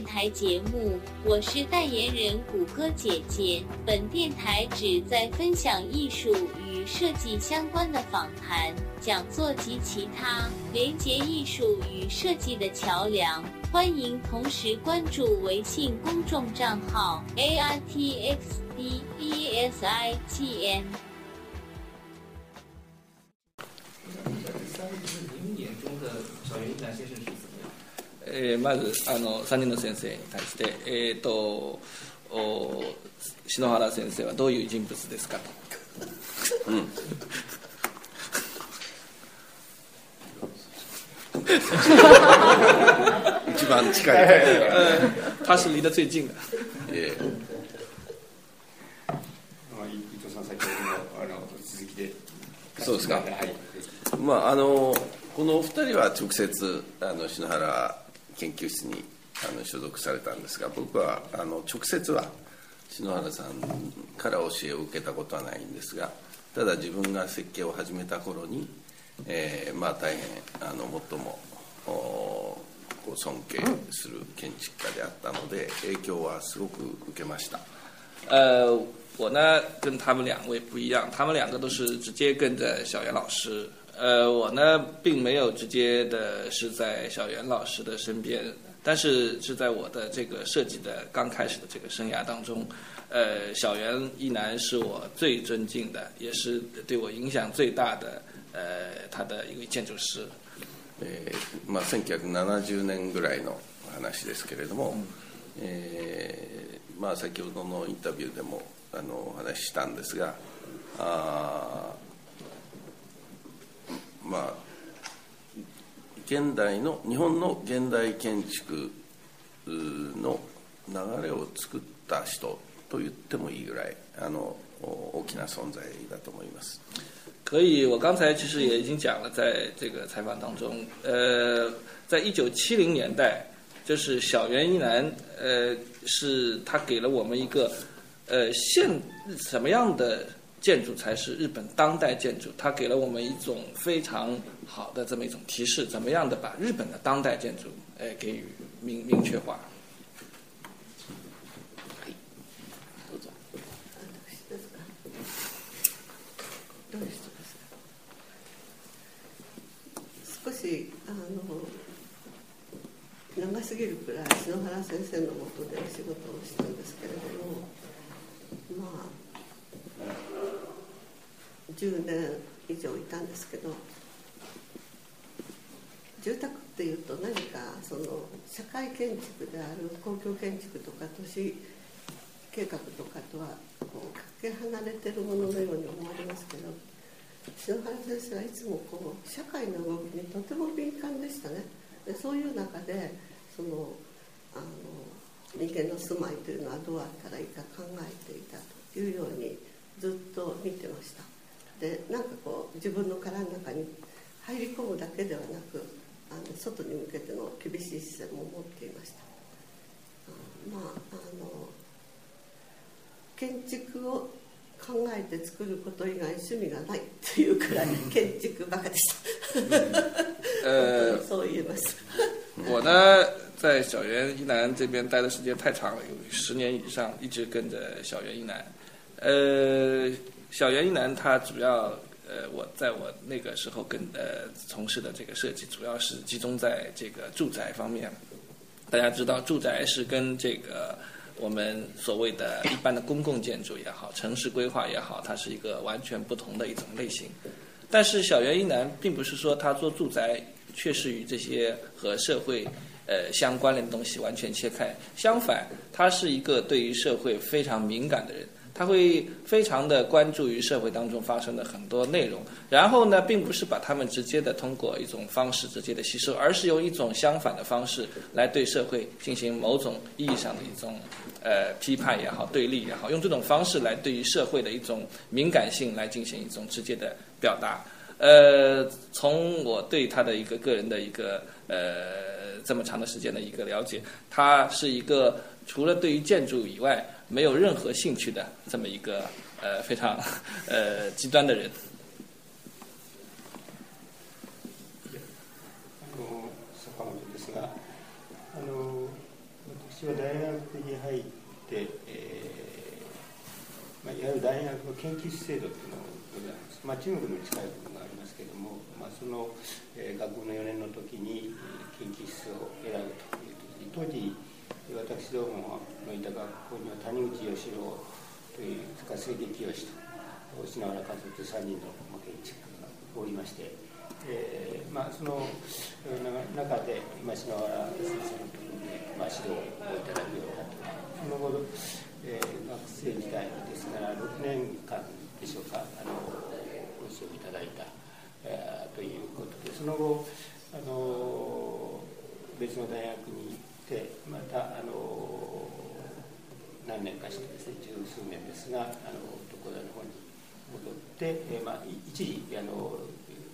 电台节目，我是代言人谷歌姐姐。本电台旨在分享艺术与设计相关的访谈、讲座及其他连接艺术与设计的桥梁。欢迎同时关注微信公众账号 A R T X D E S I G N。我想问一下，三个您眼中的小云展先生？えー、まずあの3人の先生に対して、えーと、と篠原先生はどういう人物ですかと。うん 一番近い、他是离得最近的。そうですか。まああのこの二人は直接あの篠原研究室にあの所属されたんですが僕はあの直接は篠原さんから教えを受けたことはないんですがただ自分が設計を始めた頃に、えー、まあ大変あの最も尊敬する建築家であったので影響はすごく受けました。呃，我呢跟他们两位不一样，他们两个都是直接跟着小袁老师呃，我呢并没有直接的是在小原老师的身边，但是是在我的这个设计的刚开始的这个生涯当中，呃，小袁一男是我最尊敬的，也是对我影响最大的，呃，他的一位建筑师。まあ1970年ぐらいの話ですけれども、ええ、まあ先ほどのインタビューでもあの話したんですが、あ。まあ、現代の日本の現代建築の流れを作った人と言ってもいいぐらいあの大きな存在だと思います。可以，我刚才其实也已经讲了，在这个采访当中，呃，在一九七零年代，就是小原一男，呃，是他给了我们一个，呃，现什么样的建筑才是日本当代建筑，它给了我们一种非常好的这么一种提示，怎么样的把日本的当代建筑，哎，给予明明确化。10年以上いたんですけど住宅っていうと何かその社会建築である公共建築とか都市計画とかとはこうかけ離れてるもののように思われますけど篠原先生はいつもこう社会の動きにとても敏感でしたねでそういう中でそのあの人間の住まいというのはどうあったらいいか考えていたというようにずっと見てました。ってなんかこう自分の殻の中に入り込むだけではなくあの外に向けての厳しい視線も持っていましたまああの建築を考えて作ること以外趣味がないというくらい 建築バカでしたそう言えます我呢，在小圆一男这边待的时间太长了，有十年以上，一直跟着小圆一男。呃，小原一男他主要，呃，我在我那个时候跟呃从事的这个设计，主要是集中在这个住宅方面。大家知道，住宅是跟这个我们所谓的一般的公共建筑也好，城市规划也好，它是一个完全不同的一种类型。但是小原一男并不是说他做住宅，确实与这些和社会呃相关联的东西完全切开。相反，他是一个对于社会非常敏感的人。他会非常的关注于社会当中发生的很多内容，然后呢，并不是把他们直接的通过一种方式直接的吸收，而是用一种相反的方式，来对社会进行某种意义上的一种，呃，批判也好，对立也好，用这种方式来对于社会的一种敏感性来进行一种直接的表达。呃，从我对他的一个个人的一个呃这么长的时间的一个了解，他是一个除了对于建筑以外没有任何兴趣的这么一个呃非常呃极端的人。あの私は大学に入って、まいわゆる大学の研究制度いうのます。ま中国の近い。その、え学校の4年の時に研究室を選ぶという当時私どものいた学校には谷口義郎という塚杉清と篠原和夫と3人の建築家がおりまして、えーまあ、その中で今篠原先生のところに、まあ、指導をいただくようになってその後、えー、学生時代ですから6年間でしょうかあのご指導いただいた。ということでその後あの別の大学に行ってまたあの何年かしてですね十数年ですがあの徳田の方に戻って、えまあ、一時あの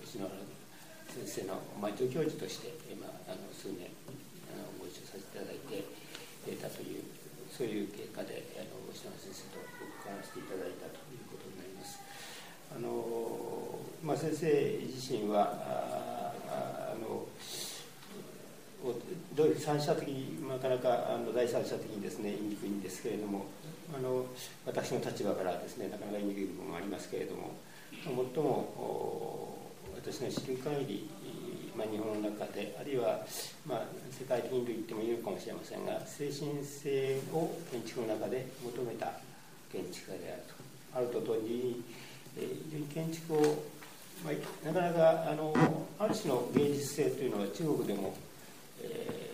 篠原先生の、まあ、助教授として、まあ、あの数年あのご一緒させていただいて、えたというそういう経過であの篠原先生と交わしせていただいたということになります。あのまあ、先生自身はあのどういう三者的になかなかあの第三者的にですね言いにくいんですけれどもあの私の立場からですねなかなか言いにくい部分もありますけれどももっとも私の知る限り、まあ、日本の中であるいは、まあ、世界的にと言ってもいいのかもしれませんが精神性を建築の中で求めた建築家であるとあると同時に、えに建築をまあ、なかなかあのある種の芸術性というのは中国でも、え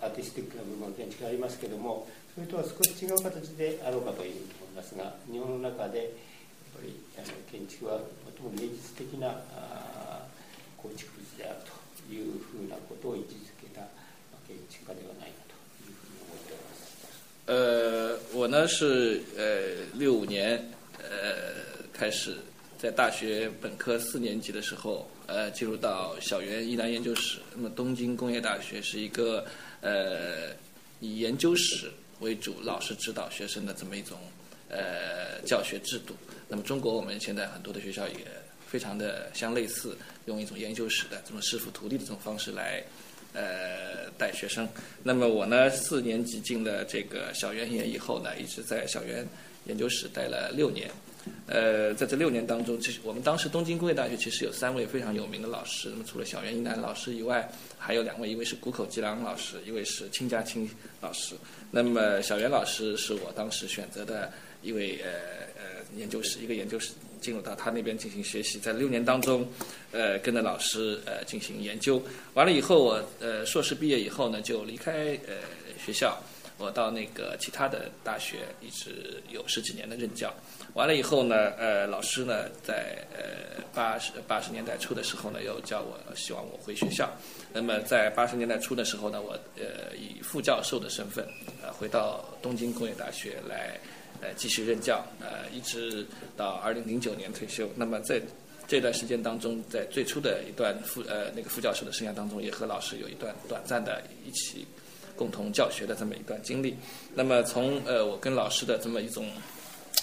ー、アーティスティックな部分は建築ありますけれどもそれとは少し違う形であろうかというふうに思いますが日本の中でやっぱりあの建築は最も芸術的なあ構築物であるというふうなことを位置づけた建築家ではないかというふうに思っております。呃，我呢是呃六五年呃开始。在大学本科四年级的时候，呃，进入到小原一南研究室。那么，东京工业大学是一个呃以研究室为主，老师指导学生的这么一种呃教学制度。那么，中国我们现在很多的学校也非常的相类似，用一种研究室的这种师傅徒弟的这种方式来呃带学生。那么，我呢四年级进了这个小园研以后呢，一直在小园研究室待了六年。呃，在这六年当中，其实我们当时东京工业大学其实有三位非常有名的老师。那么除了小原一男老师以外，还有两位，一位是谷口吉郎老师，一位是亲家清老师。那么小原老师是我当时选择的一位呃呃研究室，一个研究室进入到他那边进行学习。在六年当中，呃，跟着老师呃进行研究。完了以后，我呃硕士毕业以后呢，就离开呃学校。我到那个其他的大学，一直有十几年的任教。完了以后呢，呃，老师呢在呃八十八十年代初的时候呢，又叫我希望我回学校。那么在八十年代初的时候呢，我呃以副教授的身份呃回到东京工业大学来呃继续任教，呃一直到二零零九年退休。那么在这段时间当中，在最初的一段副呃那个副教授的生涯当中，也和老师有一段短暂的一起。共同教学的这么一段经历，那么从呃我跟老师的这么一种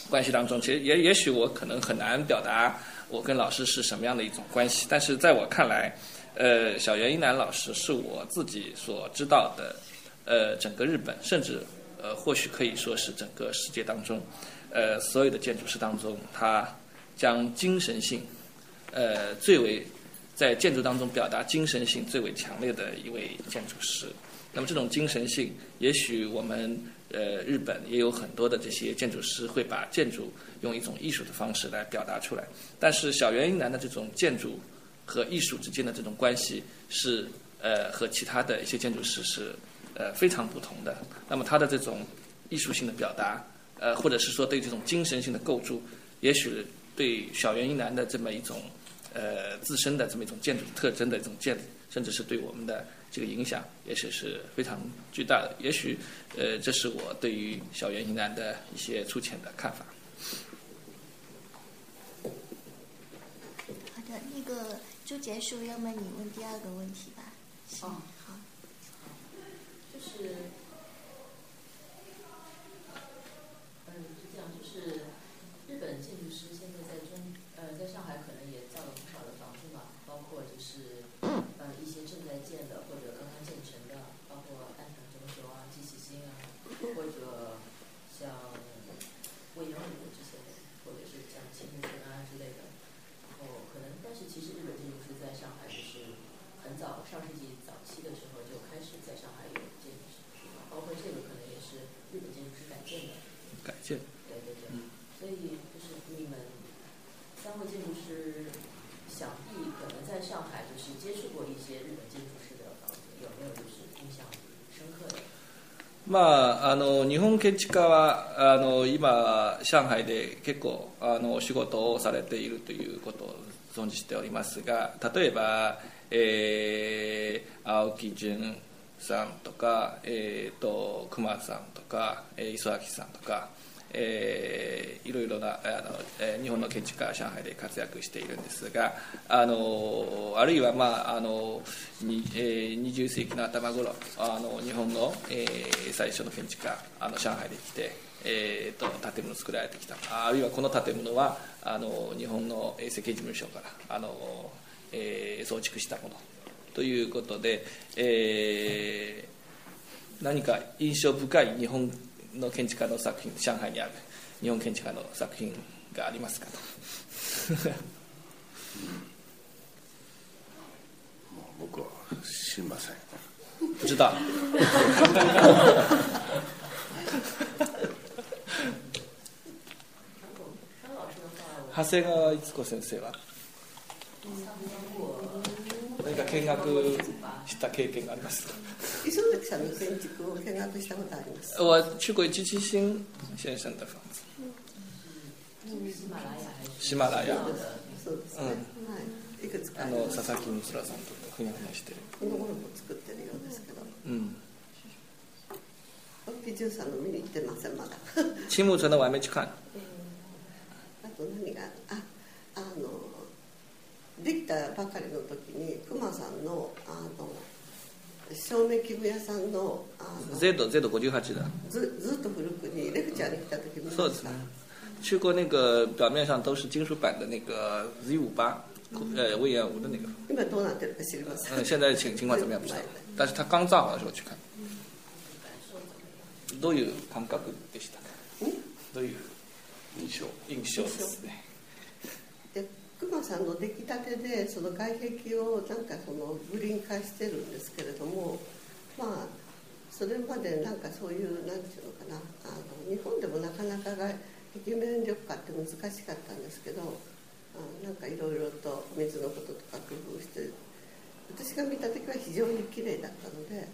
关系当中，其实也也许我可能很难表达我跟老师是什么样的一种关系，但是在我看来，呃小袁一楠老师是我自己所知道的，呃整个日本，甚至呃或许可以说是整个世界当中，呃所有的建筑师当中，他将精神性呃最为在建筑当中表达精神性最为强烈的一位建筑师。那么这种精神性，也许我们呃日本也有很多的这些建筑师会把建筑用一种艺术的方式来表达出来。但是小原英男的这种建筑和艺术之间的这种关系是呃和其他的一些建筑师是呃非常不同的。那么他的这种艺术性的表达，呃或者是说对这种精神性的构筑，也许对小原英男的这么一种呃自身的这么一种建筑特征的一种建甚至是对我们的。这个影响也许是非常巨大的，也许呃，这是我对于小原一男的一些粗浅的看法。好的，那个就结束，要么你问第二个问题吧。行，好，就是，嗯，是这样，就是日本建筑师现在在中，呃，在上海可能也造了不少的房子嘛，包括就是，嗯，一些正在建的。啊，或者像魏养武这些，或者是像秦明园啊之类的。然后可能，但是其实日本建筑师在上海就是很早，上世纪早期的时候就开始在上海有建筑师，包括这个可能也是日本建筑师改建的。改建。对对对。嗯。所以就是你们三位建筑师，想必可能在上海就是接触过一些日本建筑。まあ、あの日本建築家はあの今、上海で結構あの仕事をされているということを存じておりますが例えば、えー、青木淳さんとか、えーと、熊さんとか磯崎さんとか、えー、いろいろなあの、えー、日本の建築家は上海で活躍しているんですがあのあるいは、まああのにえー、20世紀の頭頃あの日本の、えー、最初の建築家あの上海で来て。えーと、建物作られてきたあるいはこの建物はあの日本の設計事務所からあの、えー、増築したものということで、えー、何か印象深い日本の建築家の作品上海にある日本建築家の作品がありますかとうん、僕は知りません不知道長谷川逸子先生は何か見学した経験がありますか磯崎さんの建築を見学したことあります我去过星先生的房子。であの佐々木光さんとふにゃふにゃしてる。この頃も作ってるようですけど。うん。ピジュさんの見に行ってませんまだ。青木城的我还没去あと何がああのできたばかりの時に熊さんのあの。照明器具屋さんのゼド58ずずっと古くにレクチャーに来た時もそうですね去过那个表面上都是金属板的那个 Z 五八，呃，魏延吾的那个。嗯，现在情情况怎么样不知道，但是他刚造好的时候去看。どういう感覚でしたか？どういう印象印象ですね。出来立てでその外壁をなんかそのグリーン化してるんですけれどもまあそれまでなんかそういう何て言うのかなあの日本でもなかなかが壁面緑化って難しかったんですけどあなんかいろいろと水のこととか工夫して私が見た時は非常に綺麗だったので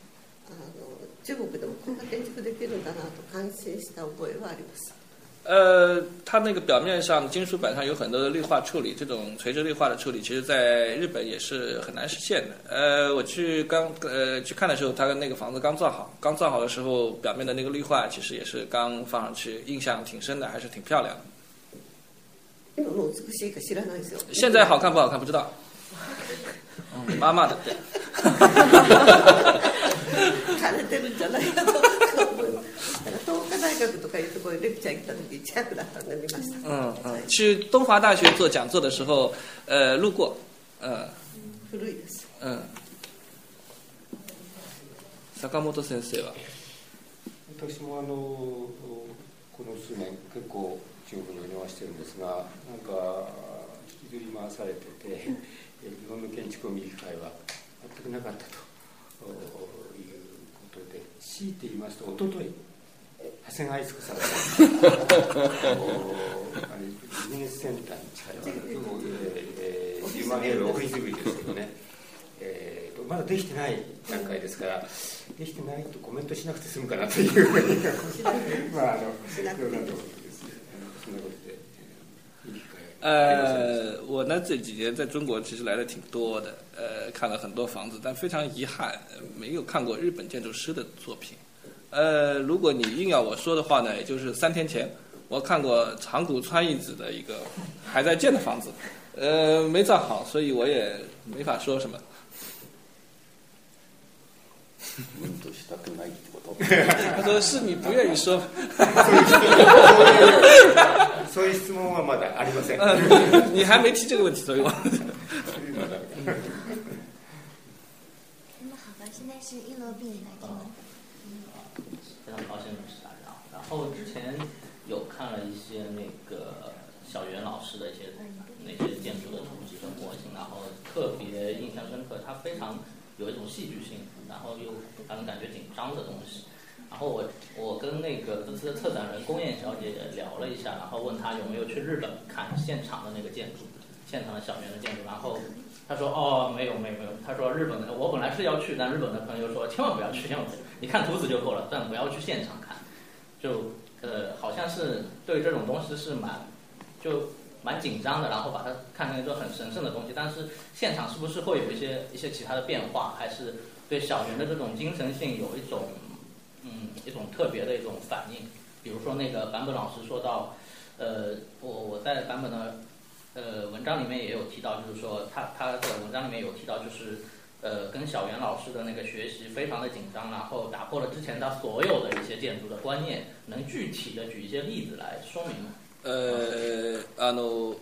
あの中国でもこんな建築できるんだなと感心した覚えはあります。呃，它那个表面上金属板上有很多的绿化处理，这种垂直绿化的处理，其实在日本也是很难实现的。呃，我去刚呃去看的时候，它的那个房子刚造好，刚造好的时候，表面的那个绿化其实也是刚放上去，印象挺深的，还是挺漂亮的。现在好看不好看不知道。嗯，妈妈的。哈哈哈看着人。東华大学とかいうところレクチャー行った時近くだったんで見ました。うん。去東华大学做讲座的时候，呃，路过，呃，古いです。嗯，坂本先生は。私もあのこの数年結構中国にお邪魔してるんですが、なんか引きずり回されてて、日本の建築を見る機会は全くなかったということで、強いて言いますと、おととい。長谷川悦子さんあビジネスセンターに近い結構、えー、ヒーマンエオフィスですけどね、えーまだできてない段階ですからできてないとコメントしなくて済むかなというふうにまああのそんなことですそんなことで。呃，我呢这几年在中国其实来的挺多的，呃，看了很多房子，但非常遗憾没有看过日本建筑师的作品。呃，如果你硬要我说的话呢，也就是三天前，我看过长谷川一子的一个还在建的房子，呃，没造好，所以我也没法说什么。他说：“是你不愿意说。”你还没提这个问题所以我。那么好吧，现在是一楼病来听。高兴认识大家。然后之前有看了一些那个小袁老师的一些那些建筑的图纸跟模型，然后特别印象深刻，他非常有一种戏剧性，然后又让人感觉紧张的东西。然后我我跟那个公司的策展人宫燕小姐也聊了一下，然后问她有没有去日本看现场的那个建筑，现场的小圆的建筑，然后。他说：“哦，没有，没有，没有。”他说：“日本的，我本来是要去，但日本的朋友说千万不要去，千万不要去，你看图纸就够了，但不要去现场看。”就，呃，好像是对这种东西是蛮，就蛮紧张的，然后把它看成一个很神圣的东西。但是现场是不是会有一些一些其他的变化，还是对小人的这种精神性有一种，嗯，一种特别的一种反应？比如说那个坂本老师说到，呃，我我在坂本的。呃，文章里面也有提到，就是说他他的文章里面有提到，就是，呃，跟小袁老师的那个学习非常的紧张，然后打破了之前他所有的一些建筑的观念，能具体的举一些例子来说明吗？呃，あの、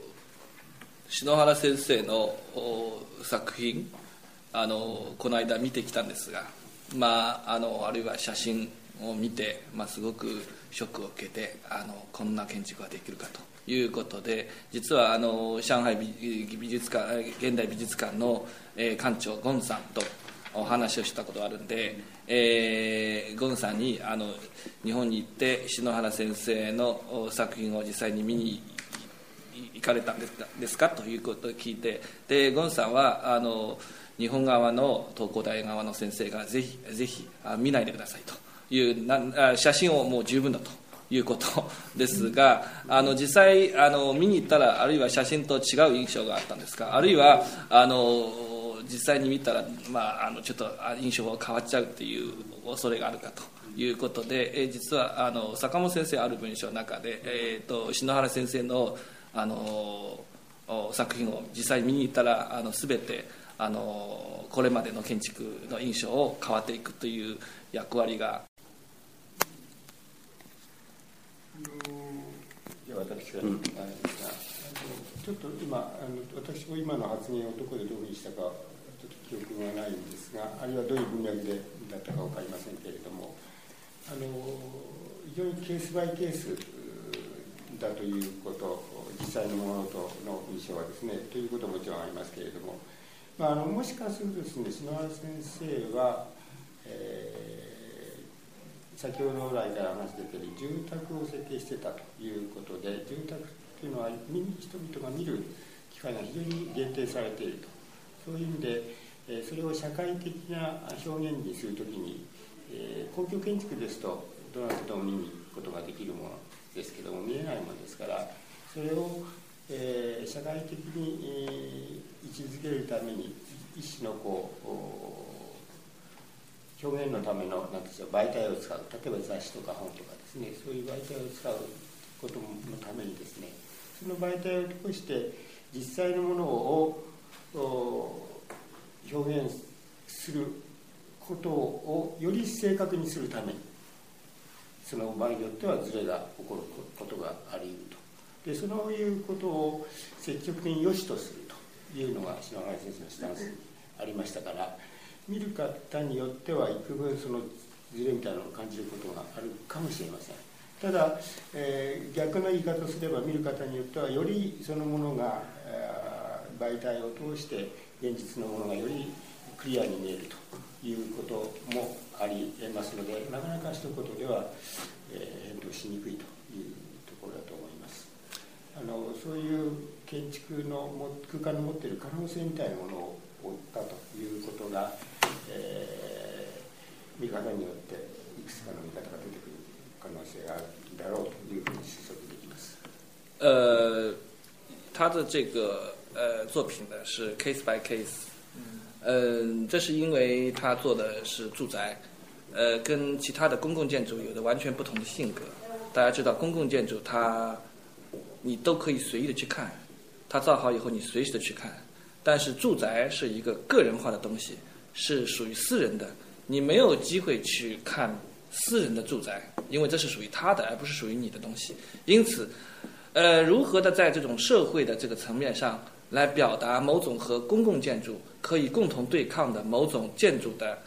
新荒先生の作品、あのこの間見てきたんですが、まああのあるいは写真を見て、まあすごくショックを受けて、あのこんな建築ができるかと。いうことで実はあの上海美術館現代美術館の、館長ゴンさんとお話をしたことあるんで、えー、ゴンさんにあの日本に行って篠原先生の作品を実際に見に行かれたんですかということを聞いてでゴンさんはあの日本側の東工大側の先生がぜひぜひ見ないでくださいというな写真をもう十分だと。いうことですがあの実際あの見に行ったらあるいは写真と違う印象があったんですかあるいはあの実際に見たら、まあ、あのちょっと印象が変わっちゃうっていう恐れがあるかということで、え実はあの坂本先生ある文章の中で、えーと、篠原先生のあの作品を実際見に行ったらあの全てあのこれまでの建築の印象を変わっていくという役割がじゃあ私かい、うん、ちょっと今あの私も今の発言をどこでどういうふうにしたかちょっと記憶がないんですがあるいはどういう文脈でだったか分かりませんけれどもあの非常にケースバイケースだということ実際のものとの印象はですねということももちろんありますけれども、まあ、あのもしかするとですね篠原先生は、え先ほど来から話出てる住宅を設計してたということで住宅っていうのは人々が見る機会が非常に限定されているとそういう意味で、えそれを社会的な表現にするときに、え公共建築ですとどなたでも見に行くことができるものですけども見えないものですからそれを、え社会的に、位置づけるために一種のこう表現のためのなんでしょう媒体を使う例えば雑誌とか本とかですねそういう媒体を使うことのためにですねその媒体を通して実際のものを表現することをより正確にするためにその場合によってはズレが起こることがあり得るとでそういうことを積極的に良しとするというのが篠原先生のスタンスにありましたから。見る方によっては幾分そのずれみたいなのを感じることがあるかもしれませんただ、えー、逆の言い方をすれば見る方によってはよりそのものが、えー、媒体を通して現実のものがよりクリアに見えるということもありえますのでなかなか一言では、えー、返答しにくいというところだと思いますあのそういう建築の空間の持っている可能性みたいなものを追ったということが呃，他的这个呃作品呢是 case by case，嗯，这是因为他做的是住宅，呃，跟其他的公共建筑有着完全不同的性格。大家知道，公共建筑它你都可以随意的去看，它造好以后你随时的去看，但是住宅是一个个人化的东西。是属于私人的，你没有机会去看私人的住宅，因为这是属于他的，而不是属于你的东西。因此，呃，如何的在这种社会的这个层面上来表达某种和公共建筑可以共同对抗的某种建筑的，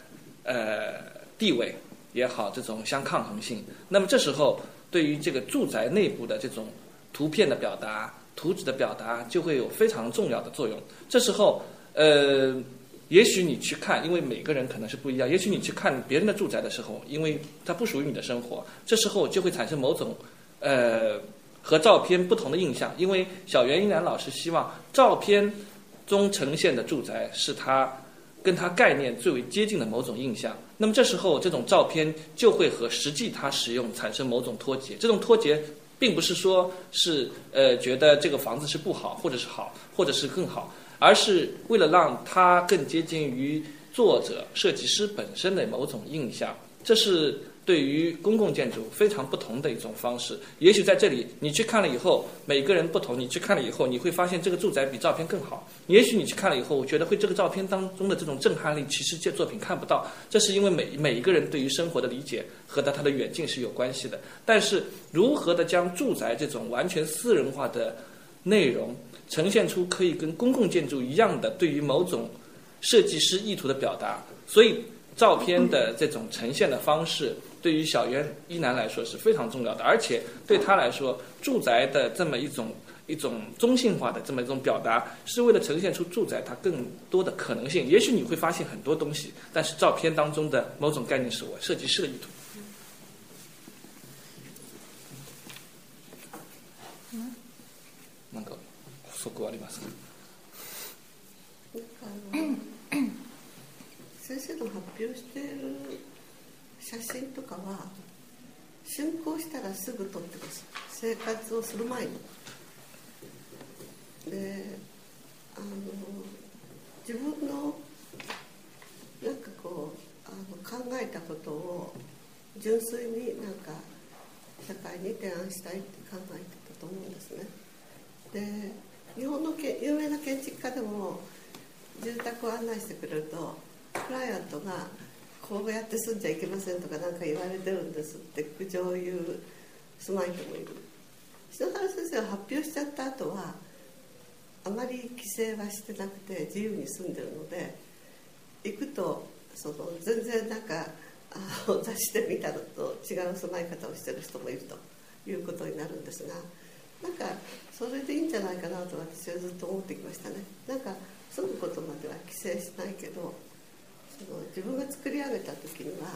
呃，地位也好，这种相抗衡性。那么这时候，对于这个住宅内部的这种图片的表达、图纸的表达，就会有非常重要的作用。这时候，呃。也许你去看，因为每个人可能是不一样。也许你去看别人的住宅的时候，因为它不属于你的生活，这时候就会产生某种，呃，和照片不同的印象。因为小袁一楠老师希望照片中呈现的住宅是他跟他概念最为接近的某种印象。那么这时候这种照片就会和实际他使用产生某种脱节。这种脱节并不是说是呃觉得这个房子是不好，或者是好，或者是更好。而是为了让它更接近于作者、设计师本身的某种印象，这是对于公共建筑非常不同的一种方式。也许在这里，你去看了以后，每个人不同；你去看了以后，你会发现这个住宅比照片更好。也许你去看了以后，我觉得会这个照片当中的这种震撼力，其实这作品看不到。这是因为每每一个人对于生活的理解和他他的远近是有关系的。但是如何的将住宅这种完全私人化的内容？呈现出可以跟公共建筑一样的对于某种设计师意图的表达，所以照片的这种呈现的方式对于小袁一楠来说是非常重要的，而且对他来说，住宅的这么一种一种中性化的这么一种表达，是为了呈现出住宅它更多的可能性。也许你会发现很多东西，但是照片当中的某种概念是我设计师的意图。能够。則はありますか 先生の発表している写真とかは竣工したらすぐ撮ってます生活をする前にであの自分のなんかこうあの考えたことを純粋になんか社会に提案したいって考えてたと思うんですねで日本のけ有名な建築家でも住宅を案内してくれるとクライアントが「こうやって住んじゃいけません」とか何か言われてるんですって苦情を言う住まい人もいる篠原先生が発表しちゃった後はあまり規制はしてなくて自由に住んでるので行くとその全然なんか雑誌で見たのと違う住まい方をしてる人もいるということになるんですが。なんかそれでいいんじゃないかなと私はずっと思ってきましたね。なんかそうことまでは規制しないけど、その自分が作り上げた時には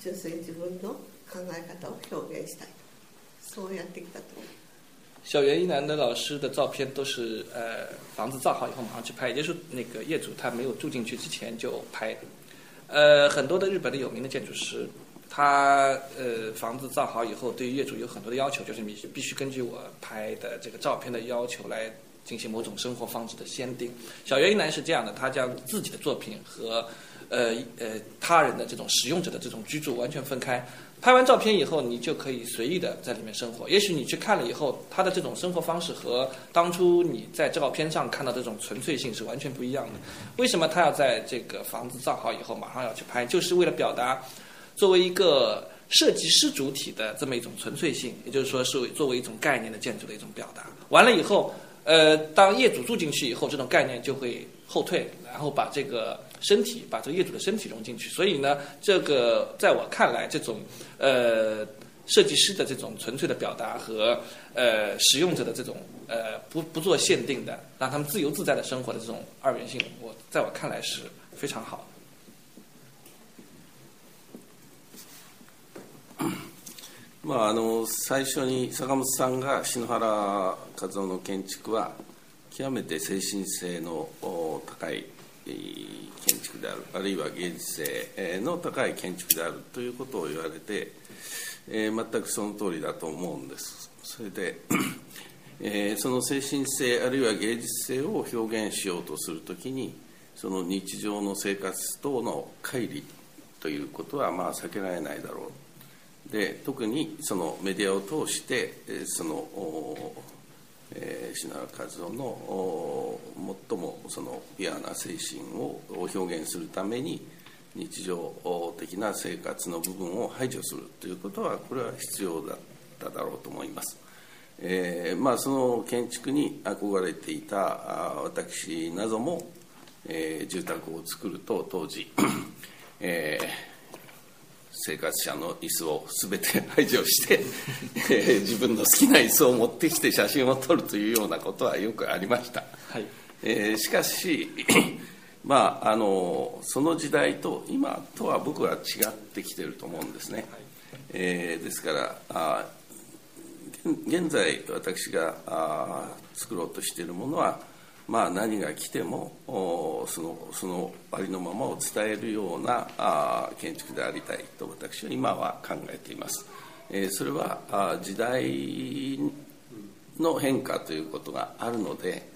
純粋自分の考え方を表現したいそうやってきたと。小袁一男的老师的照片都是呃房子造好以后马上去拍，也是那个业主他没有住进去之前就拍呃，很多的日本的有名的建筑师。他呃，房子造好以后，对业主有很多的要求，就是你必须根据我拍的这个照片的要求来进行某种生活方式的限定。小约一男是这样的，他将自己的作品和呃呃他人的这种使用者的这种居住完全分开。拍完照片以后，你就可以随意的在里面生活。也许你去看了以后，他的这种生活方式和当初你在照片上看到这种纯粹性是完全不一样的。为什么他要在这个房子造好以后马上要去拍？就是为了表达。作为一个设计师主体的这么一种纯粹性，也就是说是作为一种概念的建筑的一种表达。完了以后，呃，当业主住进去以后，这种概念就会后退，然后把这个身体，把这业主的身体融进去。所以呢，这个在我看来，这种呃设计师的这种纯粹的表达和呃使用者的这种呃不不做限定的，让他们自由自在的生活的这种二元性，我在我看来是非常好。まあ、あの最初に坂本さんが篠原和夫の建築は極めて精神性の高い建築であるあるいは芸術性の高い建築であるということを言われて、えー、全くその通りだと思うんですそれで、えー、その精神性あるいは芸術性を表現しようとするときにその日常の生活等の乖離ということはまあ避けられないだろうで特にそのメディアを通してその、えー、篠原和夫の最もそのピュアな精神を表現するために日常的な生活の部分を排除するということはこれは必要だっただろうと思います。えーまあ、その建築に憧れていた私なども、えー、住宅を作ると当時、えー、生活者の椅子を全て排除して え自分の好きな椅子を持ってきて写真を撮るというようなことはよくありました、はいえー、しかし まあ、あのその時代と今とは僕は違ってきてると思うんですね、はい、えー、ですからあ現在私があ作ろうとしているものはまあ、何が来てもそのそのありのままを伝えるようなあ建築でありたいと私は今は考えています、えー、それはあ時代の変化ということがあるので、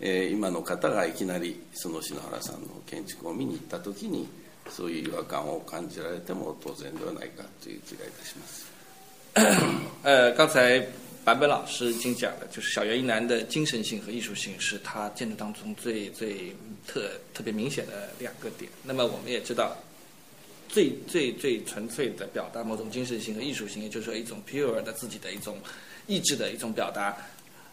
えー、今の方がいきなりその篠原さんの建築を見に行った時にそういう違和感を感じられても当然ではないかという気がいたします。呃，刚才版本老师已经讲了，就是小原一男的精神性和艺术性是他建筑当中最最特特别明显的两个点。那么我们也知道，最最最纯粹的表达某种精神性和艺术性，也就是说一种 pure 的自己的一种意志的一种表达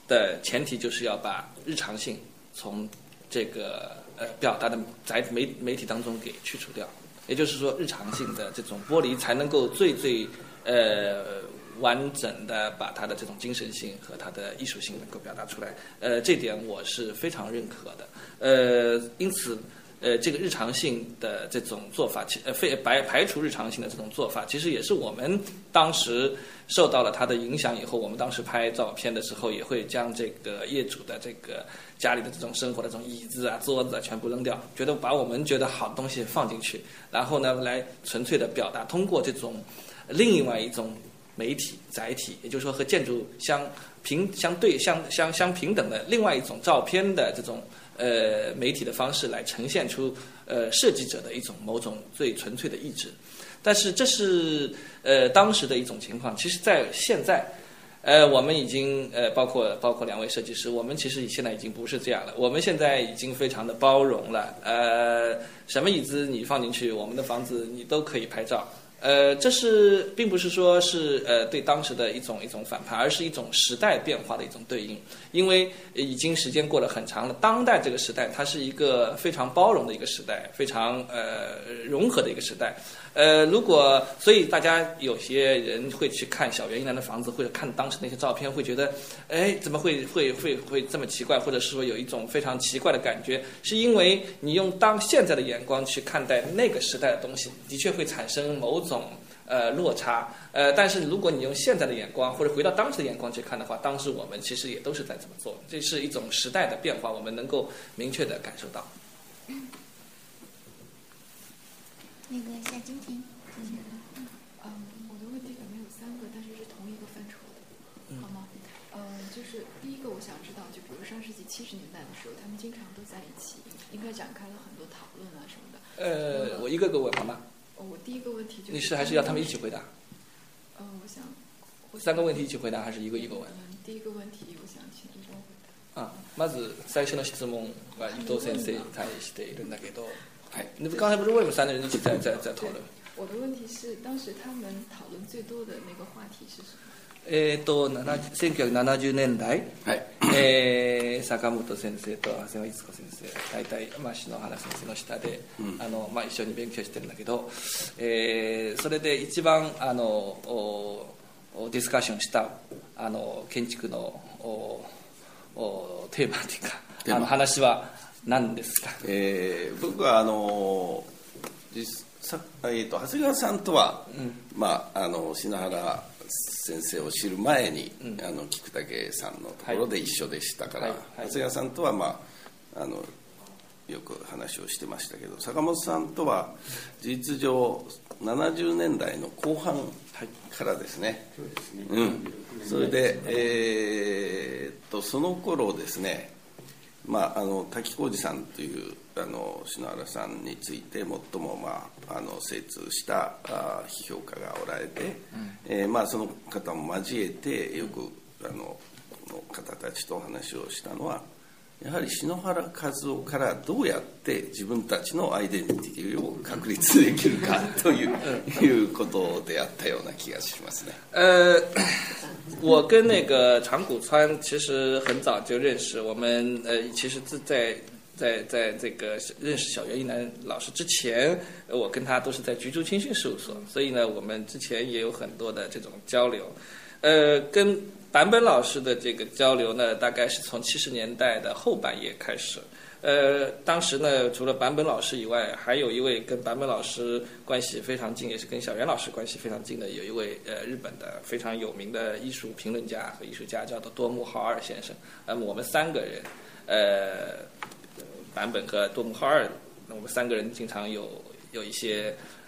的前提，就是要把日常性从这个呃表达的在媒媒体当中给去除掉。也就是说，日常性的这种剥离才能够最最呃。完整的把他的这种精神性和他的艺术性能够表达出来，呃，这点我是非常认可的，呃，因此，呃，这个日常性的这种做法，其呃非白排除日常性的这种做法，其实也是我们当时受到了他的影响以后，我们当时拍照片的时候，也会将这个业主的这个家里的这种生活的这种椅子啊、桌子啊全部扔掉，觉得把我们觉得好的东西放进去，然后呢，来纯粹的表达，通过这种另外一种。媒体载体，也就是说和建筑相平相对相相相平等的另外一种照片的这种呃媒体的方式来呈现出呃设计者的一种某种最纯粹的意志，但是这是呃当时的一种情况。其实在现在，呃，我们已经呃包括包括两位设计师，我们其实现在已经不是这样了。我们现在已经非常的包容了，呃，什么椅子你放进去，我们的房子你都可以拍照。呃，这是并不是说是呃对当时的一种一种反叛，而是一种时代变化的一种对应。因为已经时间过了很长了，当代这个时代，它是一个非常包容的一个时代，非常呃融合的一个时代。呃，如果所以大家有些人会去看小原伊男的房子，或者看当时那些照片，会觉得，哎，怎么会会会会这么奇怪，或者是说有一种非常奇怪的感觉，是因为你用当现在的眼光去看待那个时代的东西，的确会产生某种呃落差。呃，但是如果你用现在的眼光或者回到当时的眼光去看的话，当时我们其实也都是在这么做，这是一种时代的变化，我们能够明确地感受到。那个夏晶婷，嗯，嗯，我的问题可能有三个，但是是同一个范畴的，好吗？嗯。呃，就是第一个，我想知道，就比如上世纪七十年代的时候，他们经常都在一起，应该展开了很多讨论啊什么的。呃，我一个个问好吗？哦，我第一个问题就。你是还是要他们一起回答？嗯，我想。三个问题一起回答还是一个一个问？嗯，第一个问题，我想请医生回答。啊，まず最初の質問は伊藤先生に対しているんだけど。哎，那刚才不是为什么三个人一起在在在讨论？我的问题是，当时他们讨论最多的那个话题是什么？えーと、と1970年代、はい、えー、坂本先生と長谷川逸子先生大体、まあ、篠原先生の下で、うん、あのまあ、一緒に勉強してるんだけど、えー、それで一番あのおディスカッションしたあの建築のおおテーマというかあの話は何ですか、えー、僕はあの実さ、えーと、長谷川さんとは、うん、まあ、あの篠原先生を知る前に、うん、あの菊武さんのところで一緒でしたから、はいはいはい、長谷川さんとは、まあ、あのよく話をしてましたけど坂本さんとは事実上70年代の後半からですね、はい、そうですね、うん、それで、えー、っとその頃ですねまあ、あの滝浩二さんというあの篠原さんについて最も、まあ、あの精通したあ批評家がおられて、うん、えー、まあ、その方も交えてよく、あのこの方たちと話をしたのはやはり篠原和夫からどうやって自分たちのアイデンティティを確立できるかといういうことであったような気がしますね。呃，我跟那个长谷川其实很早就认识，我们呃其实自在在在这个认识小袁一男老师之前，我跟他都是在菊竹青训事务所，所以呢，我们之前也有很多的这种交流。呃，跟坂本老师的这个交流呢，大概是从七十年代的后半叶开始。呃，当时呢，除了坂本老师以外，还有一位跟坂本老师关系非常近，也是跟小袁老师关系非常近的，有一位呃日本的非常有名的艺术评论家和艺术家，叫做多木浩二先生。那么我们三个人，呃，版本和多木浩二，我们三个人经常有有一些。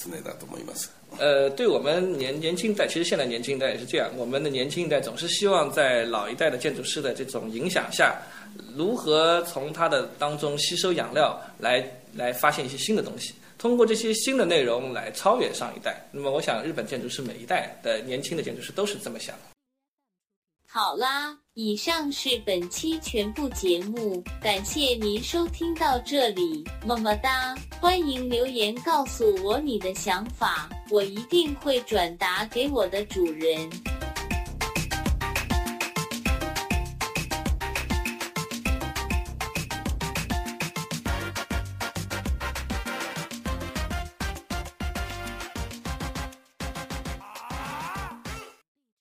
之类的，都没有呃，对我们年年轻一代，其实现在年轻一代也是这样。我们的年轻一代总是希望在老一代的建筑师的这种影响下，如何从他的当中吸收养料，来来发现一些新的东西，通过这些新的内容来超越上一代。那么，我想日本建筑师每一代的年轻的建筑师都是这么想。好啦，以上是本期全部节目，感谢您收听到这里，么么哒！欢迎留言告诉我你的想法，我一定会转达给我的主人。